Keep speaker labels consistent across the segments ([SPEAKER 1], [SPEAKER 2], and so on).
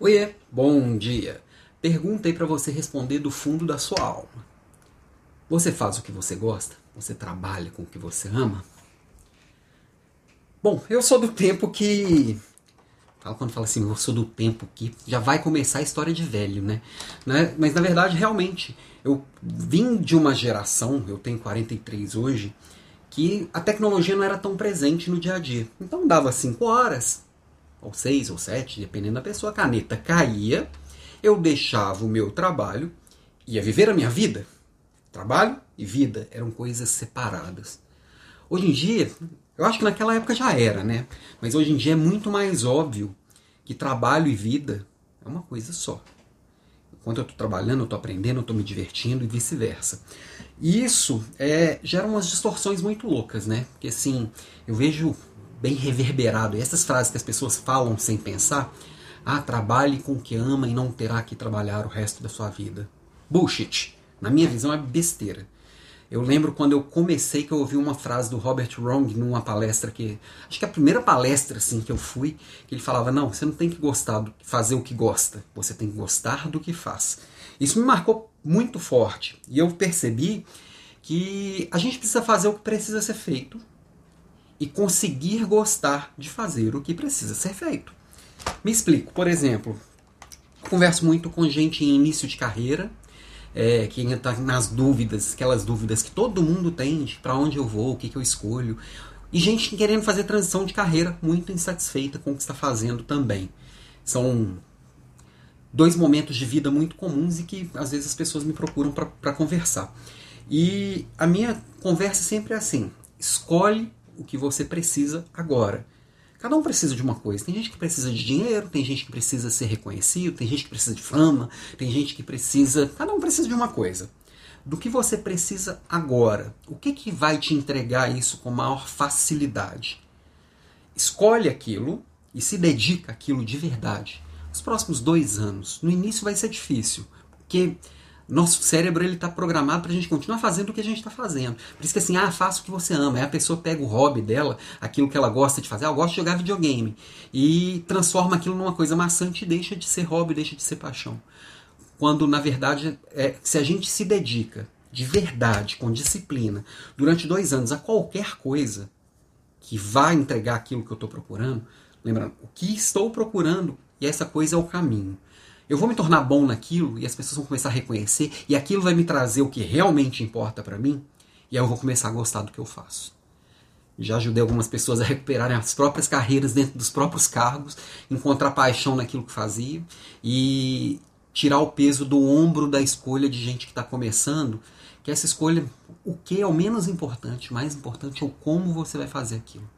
[SPEAKER 1] Oiê, bom dia. Pergunta aí para você responder do fundo da sua alma. Você faz o que você gosta? Você trabalha com o que você ama? Bom, eu sou do tempo que Fala quando fala assim, eu sou do tempo que já vai começar a história de velho, né? né? Mas na verdade, realmente, eu vim de uma geração, eu tenho 43 hoje, que a tecnologia não era tão presente no dia a dia. Então dava 5 horas, ou 6 ou 7, dependendo da pessoa, a caneta caía, eu deixava o meu trabalho, ia viver a minha vida. Trabalho e vida eram coisas separadas. Hoje em dia, eu acho que naquela época já era, né? Mas hoje em dia é muito mais óbvio que trabalho e vida é uma coisa só. Enquanto eu estou trabalhando, eu estou aprendendo, eu estou me divertindo e vice-versa. E isso é, gera umas distorções muito loucas, né? Porque assim, eu vejo bem reverberado. E essas frases que as pessoas falam sem pensar, ah, trabalhe com o que ama e não terá que trabalhar o resto da sua vida. Bullshit. Na minha visão é besteira. Eu lembro quando eu comecei que eu ouvi uma frase do Robert Wrong numa palestra que acho que a primeira palestra assim que eu fui, que ele falava: "Não, você não tem que gostar de fazer o que gosta, você tem que gostar do que faz". Isso me marcou muito forte e eu percebi que a gente precisa fazer o que precisa ser feito e conseguir gostar de fazer o que precisa ser feito. Me explico, por exemplo, converso muito com gente em início de carreira é, que entra nas dúvidas, aquelas dúvidas que todo mundo tem para onde eu vou, o que, que eu escolho. E gente querendo fazer transição de carreira muito insatisfeita com o que está fazendo também. São dois momentos de vida muito comuns e que às vezes as pessoas me procuram para conversar. E a minha conversa sempre é assim: escolhe o que você precisa agora. Cada um precisa de uma coisa. Tem gente que precisa de dinheiro, tem gente que precisa ser reconhecido, tem gente que precisa de fama, tem gente que precisa. Cada um precisa de uma coisa. Do que você precisa agora? O que, que vai te entregar isso com maior facilidade? Escolhe aquilo e se dedica àquilo de verdade. Os próximos dois anos, no início vai ser difícil, porque nosso cérebro ele está programado para a gente continuar fazendo o que a gente está fazendo. Por isso que assim, ah, faça o que você ama. Aí a pessoa pega o hobby dela, aquilo que ela gosta de fazer. Ah, eu gosto de jogar videogame. E transforma aquilo numa coisa maçante e deixa de ser hobby, deixa de ser paixão. Quando, na verdade, é, se a gente se dedica de verdade, com disciplina, durante dois anos a qualquer coisa que vai entregar aquilo que eu estou procurando, lembrando, o que estou procurando e essa coisa é o caminho. Eu vou me tornar bom naquilo e as pessoas vão começar a reconhecer e aquilo vai me trazer o que realmente importa para mim e aí eu vou começar a gostar do que eu faço. Já ajudei algumas pessoas a recuperarem as próprias carreiras dentro dos próprios cargos, encontrar paixão naquilo que fazia e tirar o peso do ombro da escolha de gente que está começando, que essa escolha, o que é o menos importante, o mais importante é o como você vai fazer aquilo.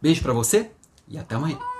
[SPEAKER 1] Beijo para você e até amanhã.